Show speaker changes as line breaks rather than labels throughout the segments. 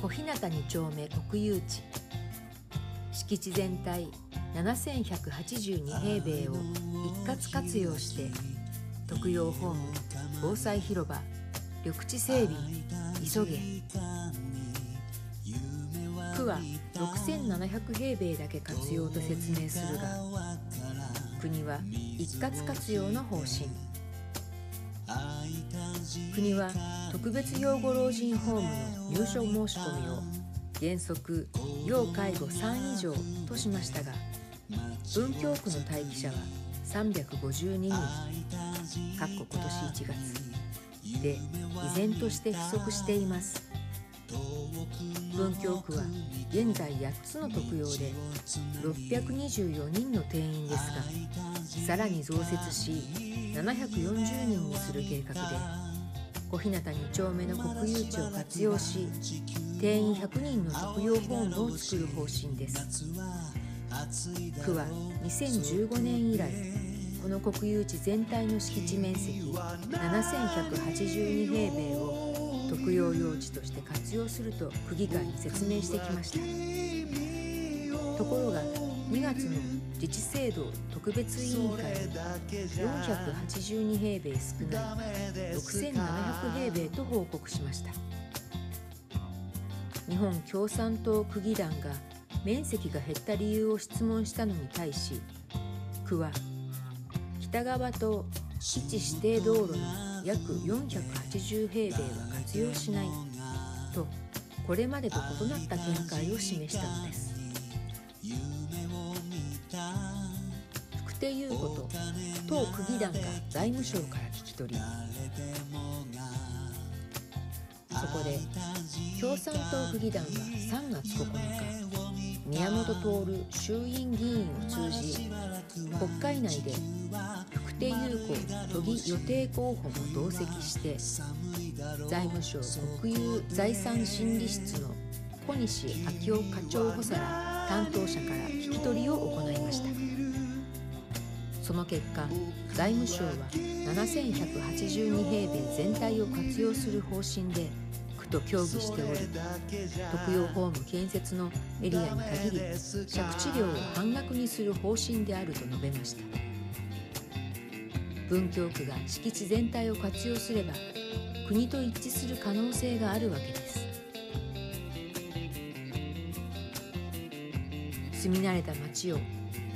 小日向2丁目国有地。敷地全体7182平米を一括活用して特養ホーム防災広場緑地整備急げ。区は6700平米だけ活用と説明するが国は一括活用の方針。国は特別養護老人ホームの入所申し込みを原則要介護3以上としましたが文京区の待機者は352人かっこ今年1月。で依然として不足しています。文京区は現在8つの特養で624人の定員ですがさらに増設し740人にする計画で小日向2丁目の国有地を活用し定員100人の特養ホームを作る方針です。区は2015年以来この国有地全体の敷地面積7182平米を特養用地として活用すると区議会に説明してきました。ところが2月の自治制度特別委員会に482平米少ない6700平米と報告しました。日本共産党区議団が面積が減った理由を質問したのに対し区は北側と基地指定道路の約480平米は活用しないとこれまでと異なった見解を示したのです。福手優子と当区議団が財務省から聞き取りそこで共産党区議団は3月9日宮本徹衆院議員を通じ国会内で福手優子都議予定候補も同席して財務省国有財産審理室の小西昭夫課長補佐ら担当者から聞き取りを行いました。その結果財務省は7182平米全体を活用する方針で区と協議しており特養ホーム建設のエリアに限り借地料を半額にする方針であると述べました。文京区が敷地全体を活用すれば国と一致する可能性があるわけです。住み慣れた街を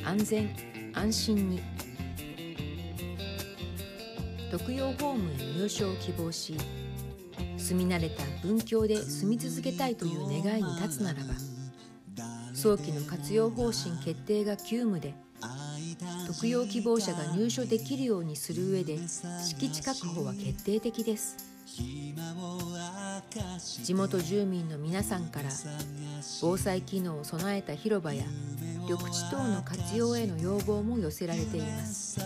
安全安心に。特養ホームへ入所を希望し住み慣れた文教で住み続けたいという願いに立つならば早期の活用方針決定が急務で特養希望者が入所できるようにする上で敷地確保は決定的です。地元住民の皆さんから防災機能を備えた広場や緑地等の活用への要望も寄せられています。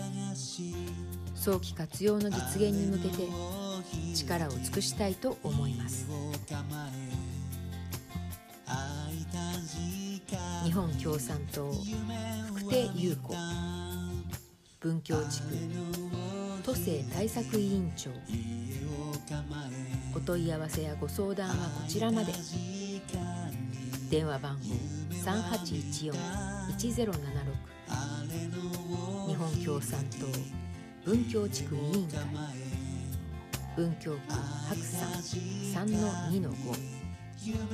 早期活用の実現に向けて力を尽くしたいと思います。日本共産党福手優子文教地区都政対策委員長お問い合わせやご相談はこちらまで。電話番号3814-1076日本共産党文教地区委員会。文京区白山3の2の5夢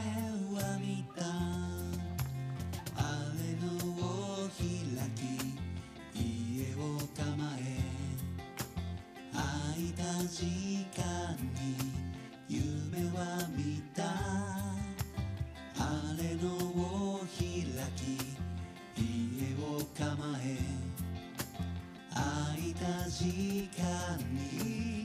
あれのを開き家を構え空いた時間に。